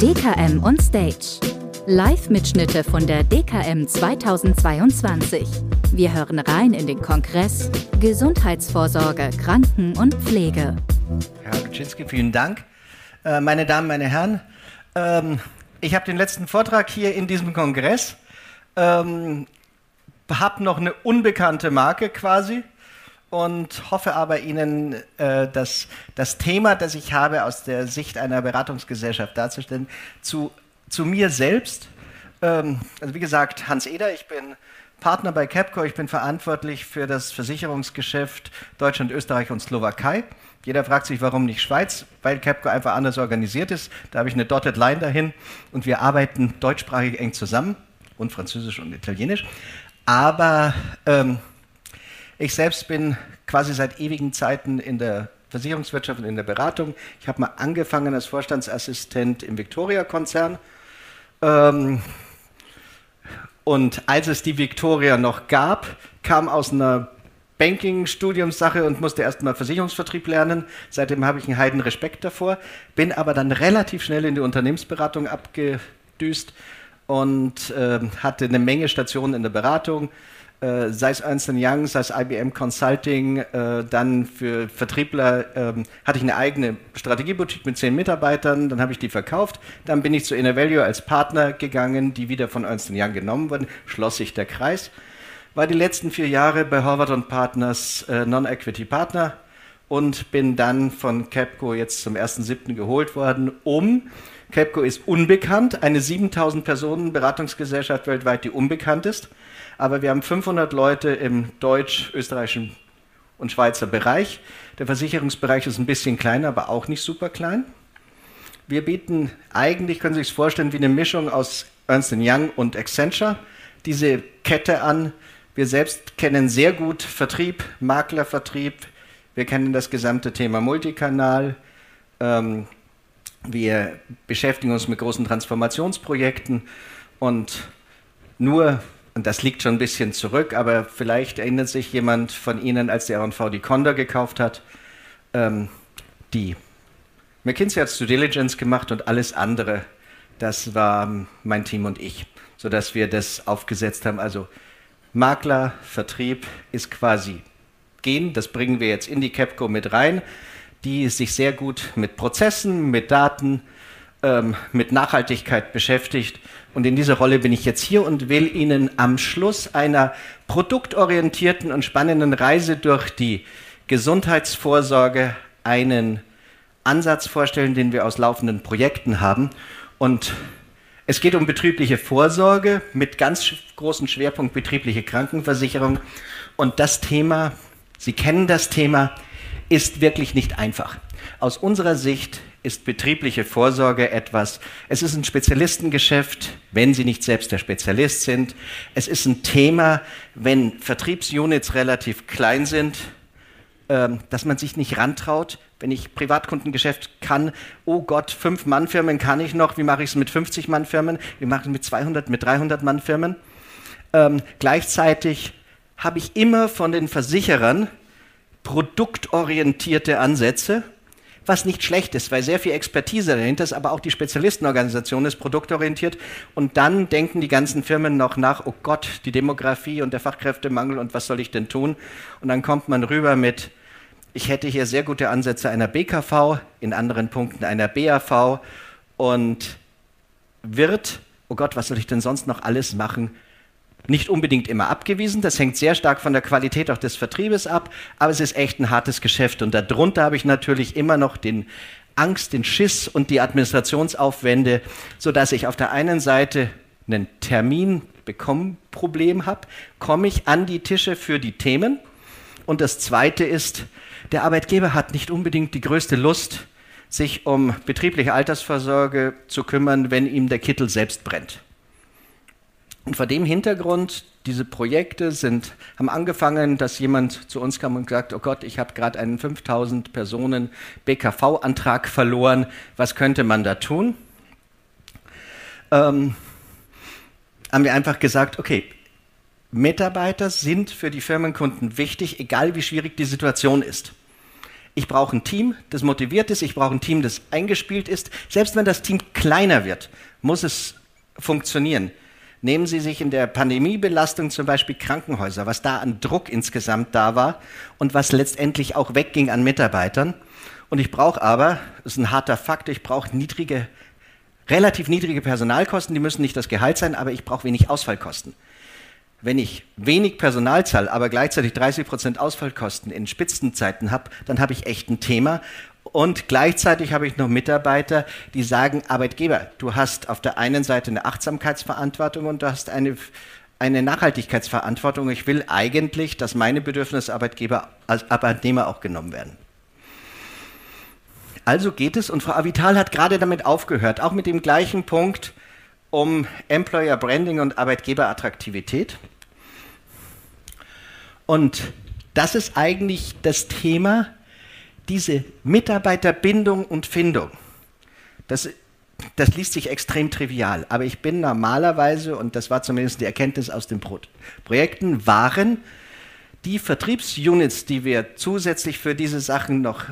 DKM on Stage. Live-Mitschnitte von der DKM 2022. Wir hören rein in den Kongress Gesundheitsvorsorge, Kranken- und Pflege. Herr Kaczynski, vielen Dank. Äh, meine Damen, meine Herren, ähm, ich habe den letzten Vortrag hier in diesem Kongress, ähm, habe noch eine unbekannte Marke quasi und hoffe aber Ihnen, äh, dass das Thema, das ich habe, aus der Sicht einer Beratungsgesellschaft darzustellen, zu, zu mir selbst. Ähm, also wie gesagt, Hans Eder, ich bin Partner bei Capco, ich bin verantwortlich für das Versicherungsgeschäft Deutschland, Österreich und Slowakei. Jeder fragt sich, warum nicht Schweiz, weil Capco einfach anders organisiert ist. Da habe ich eine Dotted Line dahin und wir arbeiten deutschsprachig eng zusammen und Französisch und Italienisch. Aber ähm, ich selbst bin quasi seit ewigen Zeiten in der Versicherungswirtschaft und in der Beratung. Ich habe mal angefangen als Vorstandsassistent im Victoria-Konzern. Ähm, und als es die Victoria noch gab, kam aus einer Banking-Studiumssache und musste erstmal Versicherungsvertrieb lernen. Seitdem habe ich einen heiden Respekt davor, bin aber dann relativ schnell in die Unternehmensberatung abgedüst und äh, hatte eine Menge Stationen in der Beratung, äh, sei es Ernst Young, sei es IBM Consulting, äh, dann für Vertriebler ähm, hatte ich eine eigene Strategieboutique mit zehn Mitarbeitern, dann habe ich die verkauft, dann bin ich zu Innervalue als Partner gegangen, die wieder von Ernst Young genommen wurden, schloss sich der Kreis war die letzten vier Jahre bei Harvard Partners äh, Non-Equity Partner und bin dann von Capco jetzt zum 1.7. geholt worden, um, Capco ist unbekannt, eine 7000 Personen Beratungsgesellschaft weltweit, die unbekannt ist, aber wir haben 500 Leute im deutsch, österreichischen und Schweizer Bereich. Der Versicherungsbereich ist ein bisschen kleiner, aber auch nicht super klein. Wir bieten eigentlich, können Sie sich vorstellen, wie eine Mischung aus Ernst Young und Accenture diese Kette an, wir selbst kennen sehr gut Vertrieb, Maklervertrieb. Wir kennen das gesamte Thema Multikanal. Ähm, wir beschäftigen uns mit großen Transformationsprojekten und nur, und das liegt schon ein bisschen zurück, aber vielleicht erinnert sich jemand von Ihnen, als der R&V die Conda gekauft hat, ähm, die McKinsey hat Due Diligence gemacht und alles andere, das war mein Team und ich, sodass wir das aufgesetzt haben. Also Makler, Vertrieb ist quasi gehen. Das bringen wir jetzt in die Capco mit rein, die sich sehr gut mit Prozessen, mit Daten, ähm, mit Nachhaltigkeit beschäftigt. Und in dieser Rolle bin ich jetzt hier und will Ihnen am Schluss einer produktorientierten und spannenden Reise durch die Gesundheitsvorsorge einen Ansatz vorstellen, den wir aus laufenden Projekten haben. Und es geht um betriebliche Vorsorge mit ganz großem Schwerpunkt betriebliche Krankenversicherung. Und das Thema, Sie kennen das Thema, ist wirklich nicht einfach. Aus unserer Sicht ist betriebliche Vorsorge etwas, es ist ein Spezialistengeschäft, wenn Sie nicht selbst der Spezialist sind. Es ist ein Thema, wenn Vertriebsunits relativ klein sind, ähm, dass man sich nicht rantraut, wenn ich Privatkundengeschäft kann, oh Gott, fünf Mann-Firmen kann ich noch, wie mache ich es mit 50 Mann-Firmen, wie mache ich es mit 200, mit 300 Mann-Firmen. Ähm, gleichzeitig habe ich immer von den Versicherern produktorientierte Ansätze, was nicht schlecht ist, weil sehr viel Expertise dahinter ist, aber auch die Spezialistenorganisation ist produktorientiert und dann denken die ganzen Firmen noch nach, oh Gott, die Demografie und der Fachkräftemangel und was soll ich denn tun? Und dann kommt man rüber mit ich hätte hier sehr gute Ansätze einer BKV, in anderen Punkten einer BAV und wird, oh Gott, was soll ich denn sonst noch alles machen, nicht unbedingt immer abgewiesen. Das hängt sehr stark von der Qualität auch des Vertriebes ab, aber es ist echt ein hartes Geschäft. Und darunter habe ich natürlich immer noch den Angst, den Schiss und die Administrationsaufwände, sodass ich auf der einen Seite einen Termin bekommen Problem habe, komme ich an die Tische für die Themen. Und das Zweite ist, der Arbeitgeber hat nicht unbedingt die größte Lust, sich um betriebliche Altersvorsorge zu kümmern, wenn ihm der Kittel selbst brennt. Und vor dem Hintergrund, diese Projekte sind, haben angefangen, dass jemand zu uns kam und gesagt, oh Gott, ich habe gerade einen 5000 Personen BKV-Antrag verloren, was könnte man da tun? Ähm, haben wir einfach gesagt, okay, Mitarbeiter sind für die Firmenkunden wichtig, egal wie schwierig die Situation ist. Ich brauche ein Team, das motiviert ist. Ich brauche ein Team, das eingespielt ist. Selbst wenn das Team kleiner wird, muss es funktionieren. Nehmen Sie sich in der Pandemiebelastung zum Beispiel Krankenhäuser, was da an Druck insgesamt da war und was letztendlich auch wegging an Mitarbeitern. Und ich brauche aber, das ist ein harter Fakt, ich brauche niedrige, relativ niedrige Personalkosten, die müssen nicht das Gehalt sein, aber ich brauche wenig Ausfallkosten. Wenn ich wenig Personal zahle, aber gleichzeitig 30 Prozent Ausfallkosten in Spitzenzeiten habe, dann habe ich echt ein Thema. Und gleichzeitig habe ich noch Mitarbeiter, die sagen, Arbeitgeber, du hast auf der einen Seite eine Achtsamkeitsverantwortung und du hast eine, eine Nachhaltigkeitsverantwortung. Ich will eigentlich, dass meine Bedürfnisse Arbeitgeber als Arbeitnehmer auch genommen werden. Also geht es, und Frau Avital hat gerade damit aufgehört, auch mit dem gleichen Punkt um Employer Branding und Arbeitgeberattraktivität. Und das ist eigentlich das Thema, diese Mitarbeiterbindung und Findung, das, das liest sich extrem trivial, aber ich bin normalerweise, und das war zumindest die Erkenntnis aus den Pro Projekten, waren die Vertriebsunits, die wir zusätzlich für diese Sachen noch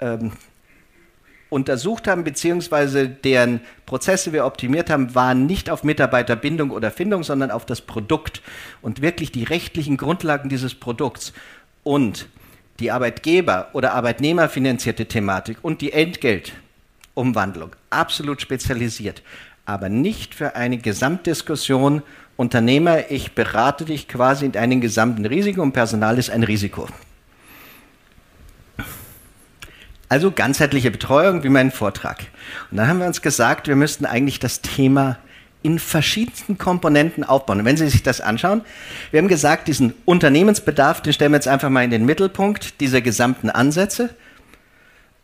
ähm, untersucht haben, beziehungsweise deren Prozesse wir optimiert haben, waren nicht auf Mitarbeiterbindung oder Findung, sondern auf das Produkt und wirklich die rechtlichen Grundlagen dieses Produkts. Und die Arbeitgeber- oder Arbeitnehmerfinanzierte Thematik und die Entgeltumwandlung absolut spezialisiert, aber nicht für eine Gesamtdiskussion Unternehmer, ich berate dich quasi in einem gesamten Risiko und Personal ist ein Risiko. Also ganzheitliche Betreuung wie mein Vortrag. Und dann haben wir uns gesagt, wir müssten eigentlich das Thema in verschiedensten Komponenten aufbauen. Und wenn Sie sich das anschauen, wir haben gesagt, diesen Unternehmensbedarf, den stellen wir jetzt einfach mal in den Mittelpunkt dieser gesamten Ansätze.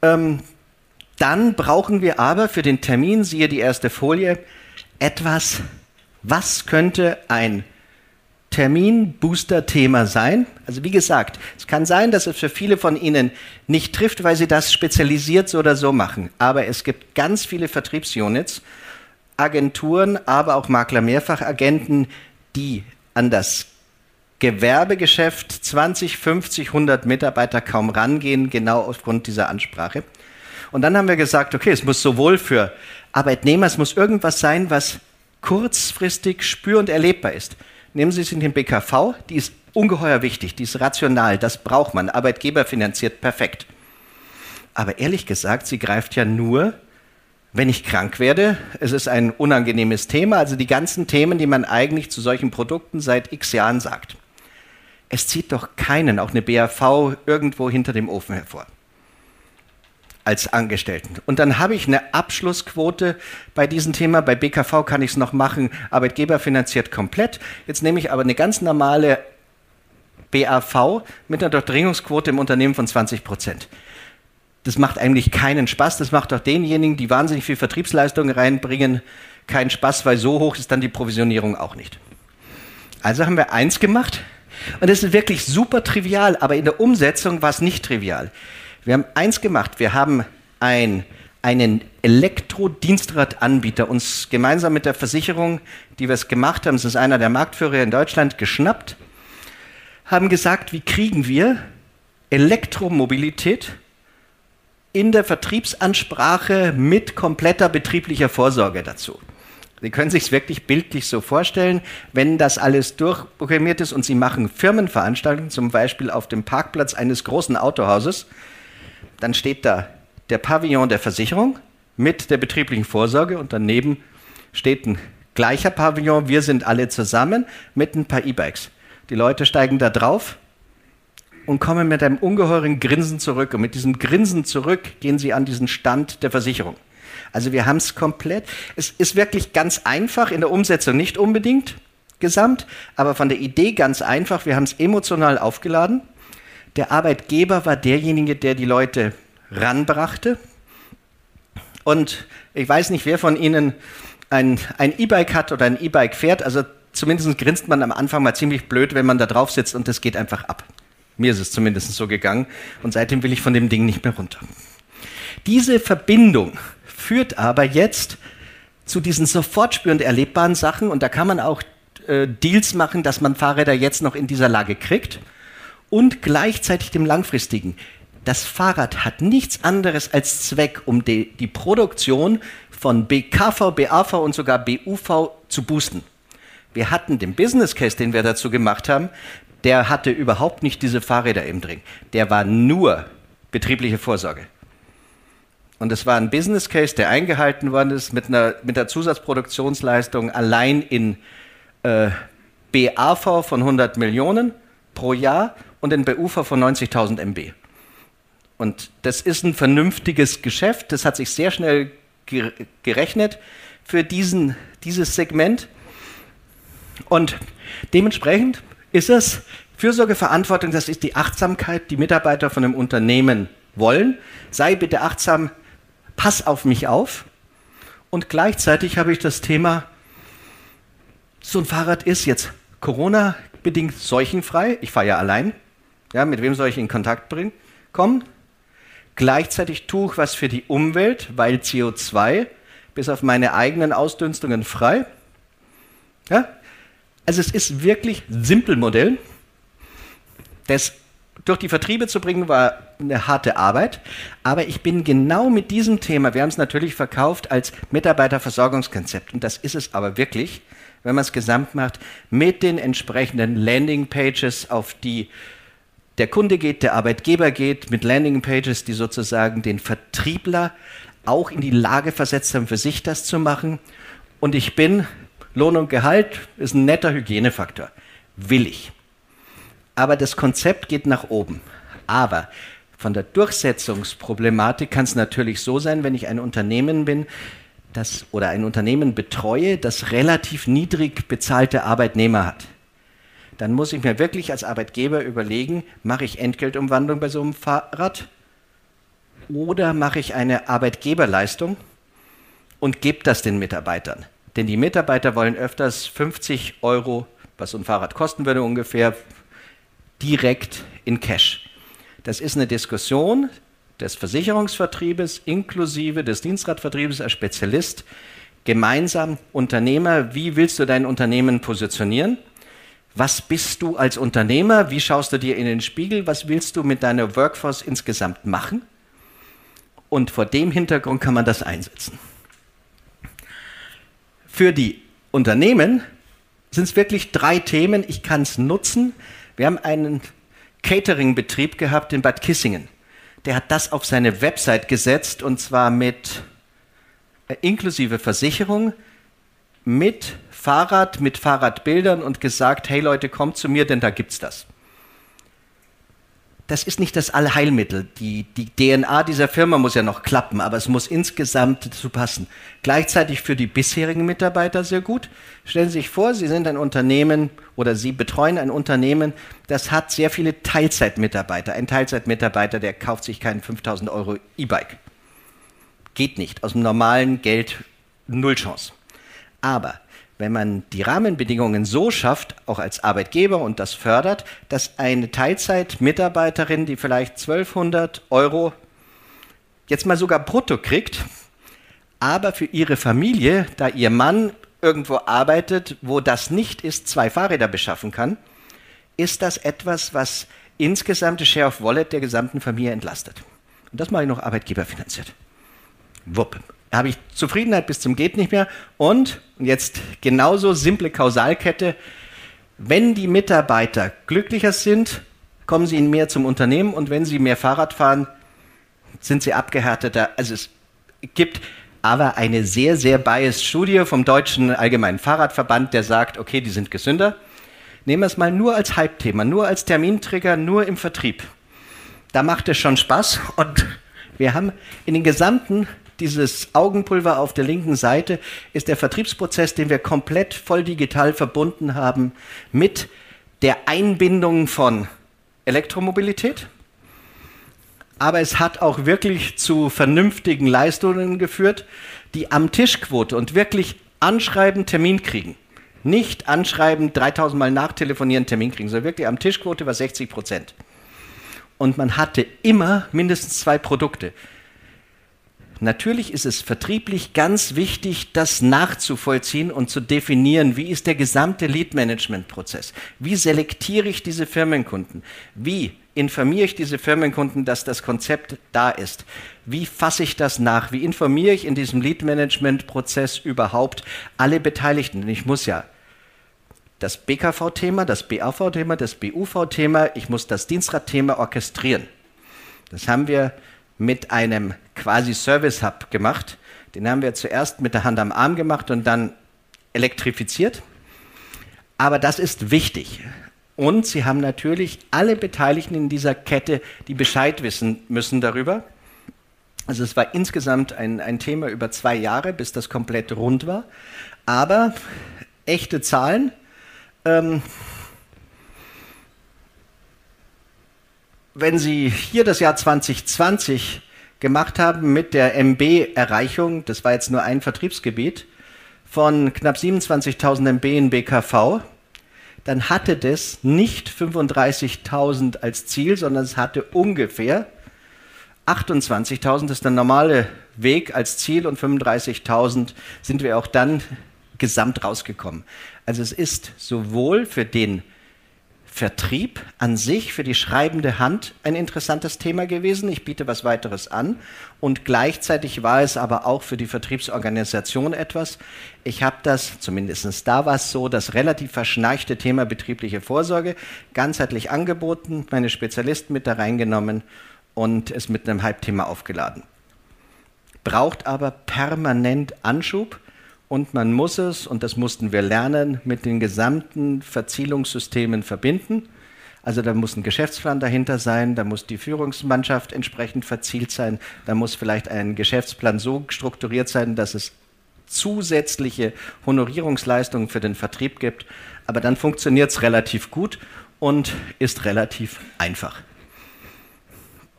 Ähm, dann brauchen wir aber für den Termin, siehe die erste Folie, etwas, was könnte ein Termin-Booster-Thema sein. Also wie gesagt, es kann sein, dass es für viele von Ihnen nicht trifft, weil Sie das spezialisiert so oder so machen. Aber es gibt ganz viele Vertriebsunits, Agenturen, aber auch Makler-Mehrfachagenten, die an das Gewerbegeschäft 20, 50, 100 Mitarbeiter kaum rangehen, genau aufgrund dieser Ansprache. Und dann haben wir gesagt, okay, es muss sowohl für Arbeitnehmer, es muss irgendwas sein, was kurzfristig spür- und erlebbar ist. Nehmen Sie es in den BKV, die ist ungeheuer wichtig, die ist rational, das braucht man, Arbeitgeber finanziert perfekt. Aber ehrlich gesagt, sie greift ja nur wenn ich krank werde, es ist ein unangenehmes Thema, also die ganzen Themen, die man eigentlich zu solchen Produkten seit x Jahren sagt. Es zieht doch keinen, auch eine BAV, irgendwo hinter dem Ofen hervor als Angestellten. Und dann habe ich eine Abschlussquote bei diesem Thema. Bei BKV kann ich es noch machen, Arbeitgeber finanziert komplett. Jetzt nehme ich aber eine ganz normale BAV mit einer Durchdringungsquote im Unternehmen von 20 Prozent das macht eigentlich keinen Spaß. Das macht auch denjenigen, die wahnsinnig viel Vertriebsleistung reinbringen, keinen Spaß, weil so hoch ist dann die Provisionierung auch nicht. Also haben wir eins gemacht und das ist wirklich super trivial, aber in der Umsetzung war es nicht trivial. Wir haben eins gemacht, wir haben ein, einen Elektrodienstradanbieter uns gemeinsam mit der Versicherung, die wir es gemacht haben, das ist einer der Marktführer in Deutschland, geschnappt, haben gesagt, wie kriegen wir Elektromobilität in der Vertriebsansprache mit kompletter betrieblicher Vorsorge dazu. Sie können sich es wirklich bildlich so vorstellen, wenn das alles durchprogrammiert ist und Sie machen Firmenveranstaltungen, zum Beispiel auf dem Parkplatz eines großen Autohauses, dann steht da der Pavillon der Versicherung mit der betrieblichen Vorsorge und daneben steht ein gleicher Pavillon, wir sind alle zusammen mit ein paar E-Bikes. Die Leute steigen da drauf, und kommen mit einem ungeheuren Grinsen zurück. Und mit diesem Grinsen zurück gehen sie an diesen Stand der Versicherung. Also wir haben es komplett. Es ist wirklich ganz einfach, in der Umsetzung nicht unbedingt gesamt, aber von der Idee ganz einfach. Wir haben es emotional aufgeladen. Der Arbeitgeber war derjenige, der die Leute ranbrachte. Und ich weiß nicht, wer von Ihnen ein E-Bike hat oder ein E-Bike fährt. Also zumindest grinst man am Anfang mal ziemlich blöd, wenn man da drauf sitzt und das geht einfach ab. Mir ist es zumindest so gegangen und seitdem will ich von dem Ding nicht mehr runter. Diese Verbindung führt aber jetzt zu diesen sofort spürend erlebbaren Sachen und da kann man auch äh, Deals machen, dass man Fahrräder jetzt noch in dieser Lage kriegt und gleichzeitig dem langfristigen. Das Fahrrad hat nichts anderes als Zweck, um die, die Produktion von BKV, BAV und sogar BUV zu boosten. Wir hatten den Business Case, den wir dazu gemacht haben, der hatte überhaupt nicht diese Fahrräder im Dring. Der war nur betriebliche Vorsorge. Und es war ein Business Case, der eingehalten worden ist mit einer, mit einer Zusatzproduktionsleistung allein in äh, BAV von 100 Millionen pro Jahr und in BUV von 90.000 MB. Und das ist ein vernünftiges Geschäft. Das hat sich sehr schnell gerechnet für diesen, dieses Segment. Und dementsprechend ist es Fürsorgeverantwortung, das ist die Achtsamkeit, die Mitarbeiter von einem Unternehmen wollen. Sei bitte achtsam, pass auf mich auf. Und gleichzeitig habe ich das Thema, so ein Fahrrad ist jetzt Corona-bedingt seuchenfrei. Ich fahre ja allein. Ja, mit wem soll ich in Kontakt bringen? Kommen. Gleichzeitig tue ich was für die Umwelt, weil CO2 bis auf meine eigenen Ausdünstungen frei. Ja? Also es ist wirklich ein simpel Modell. Das durch die Vertriebe zu bringen, war eine harte Arbeit. Aber ich bin genau mit diesem Thema, wir haben es natürlich verkauft als Mitarbeiterversorgungskonzept. Und das ist es aber wirklich, wenn man es gesamt macht, mit den entsprechenden Landingpages, auf die der Kunde geht, der Arbeitgeber geht, mit Landingpages, die sozusagen den Vertriebler auch in die Lage versetzt haben, für sich das zu machen. Und ich bin, Lohn und Gehalt ist ein netter Hygienefaktor. Will ich. Aber das Konzept geht nach oben. Aber von der Durchsetzungsproblematik kann es natürlich so sein, wenn ich ein Unternehmen bin, das, oder ein Unternehmen betreue, das relativ niedrig bezahlte Arbeitnehmer hat dann muss ich mir wirklich als Arbeitgeber überlegen, mache ich Entgeltumwandlung bei so einem Fahrrad oder mache ich eine Arbeitgeberleistung und gebe das den Mitarbeitern. Denn die Mitarbeiter wollen öfters 50 Euro, was so ein Fahrrad kosten würde ungefähr, direkt in Cash. Das ist eine Diskussion des Versicherungsvertriebes inklusive des Dienstradvertriebes als Spezialist gemeinsam Unternehmer, wie willst du dein Unternehmen positionieren? Was bist du als Unternehmer? Wie schaust du dir in den Spiegel? Was willst du mit deiner Workforce insgesamt machen? Und vor dem Hintergrund kann man das einsetzen. Für die Unternehmen sind es wirklich drei Themen. Ich kann es nutzen. Wir haben einen Catering-Betrieb gehabt in Bad Kissingen. Der hat das auf seine Website gesetzt und zwar mit äh, inklusive Versicherung, mit Fahrrad, mit Fahrradbildern und gesagt, hey Leute, kommt zu mir, denn da gibt's das. Das ist nicht das Allheilmittel. Die, die DNA dieser Firma muss ja noch klappen, aber es muss insgesamt dazu passen. Gleichzeitig für die bisherigen Mitarbeiter sehr gut. Stellen Sie sich vor, Sie sind ein Unternehmen oder Sie betreuen ein Unternehmen, das hat sehr viele Teilzeitmitarbeiter. Ein Teilzeitmitarbeiter, der kauft sich keinen 5000 Euro E-Bike. Geht nicht. Aus dem normalen Geld null Chance. Aber wenn man die Rahmenbedingungen so schafft, auch als Arbeitgeber und das fördert, dass eine Teilzeitmitarbeiterin, die vielleicht 1200 Euro jetzt mal sogar brutto kriegt, aber für ihre Familie, da ihr Mann irgendwo arbeitet, wo das nicht ist, zwei Fahrräder beschaffen kann, ist das etwas, was insgesamt die Share of Wallet der gesamten Familie entlastet. Und das mache ich noch arbeitgeberfinanziert. Wupp habe ich Zufriedenheit bis zum geht nicht mehr und jetzt genauso simple Kausalkette, wenn die Mitarbeiter glücklicher sind, kommen sie mehr zum Unternehmen und wenn sie mehr Fahrrad fahren, sind sie abgehärteter. Also es gibt aber eine sehr, sehr biased Studie vom Deutschen Allgemeinen Fahrradverband, der sagt, okay, die sind gesünder. Nehmen wir es mal nur als Hype-Thema, nur als Termintrigger, nur im Vertrieb. Da macht es schon Spaß und wir haben in den gesamten dieses Augenpulver auf der linken Seite ist der Vertriebsprozess, den wir komplett voll digital verbunden haben mit der Einbindung von Elektromobilität. Aber es hat auch wirklich zu vernünftigen Leistungen geführt, die am Tischquote und wirklich anschreiben, Termin kriegen. Nicht anschreiben, 3000 Mal nachtelefonieren, Termin kriegen, sondern wirklich am Tischquote war 60 Prozent. Und man hatte immer mindestens zwei Produkte Natürlich ist es vertrieblich ganz wichtig, das nachzuvollziehen und zu definieren, wie ist der gesamte Lead-Management-Prozess? Wie selektiere ich diese Firmenkunden? Wie informiere ich diese Firmenkunden, dass das Konzept da ist? Wie fasse ich das nach? Wie informiere ich in diesem Lead-Management-Prozess überhaupt alle Beteiligten? Denn ich muss ja das BKV-Thema, das BAV-Thema, das BUV-Thema, ich muss das Dienstrat-Thema orchestrieren. Das haben wir mit einem quasi Service Hub gemacht. Den haben wir zuerst mit der Hand am Arm gemacht und dann elektrifiziert. Aber das ist wichtig. Und Sie haben natürlich alle Beteiligten in dieser Kette, die Bescheid wissen müssen darüber. Also es war insgesamt ein, ein Thema über zwei Jahre, bis das komplett rund war. Aber echte Zahlen. Ähm, wenn Sie hier das Jahr 2020 gemacht haben mit der MB-Erreichung, das war jetzt nur ein Vertriebsgebiet, von knapp 27.000 MB in BKV, dann hatte das nicht 35.000 als Ziel, sondern es hatte ungefähr 28.000, das ist der normale Weg als Ziel und 35.000 sind wir auch dann gesamt rausgekommen. Also es ist sowohl für den Vertrieb an sich für die schreibende Hand ein interessantes Thema gewesen. Ich biete was weiteres an. Und gleichzeitig war es aber auch für die Vertriebsorganisation etwas. Ich habe das, zumindest da war es so, das relativ verschnarchte Thema betriebliche Vorsorge ganzheitlich angeboten, meine Spezialisten mit da reingenommen und es mit einem Halbthema aufgeladen. Braucht aber permanent Anschub und man muss es, und das mussten wir lernen, mit den gesamten Verzielungssystemen verbinden. Also da muss ein Geschäftsplan dahinter sein, da muss die Führungsmannschaft entsprechend verzielt sein, da muss vielleicht ein Geschäftsplan so strukturiert sein, dass es zusätzliche Honorierungsleistungen für den Vertrieb gibt. Aber dann funktioniert es relativ gut und ist relativ einfach.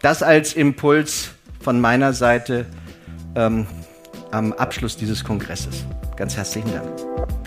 Das als Impuls von meiner Seite ähm, am Abschluss dieses Kongresses. Ganz herzlichen Dank.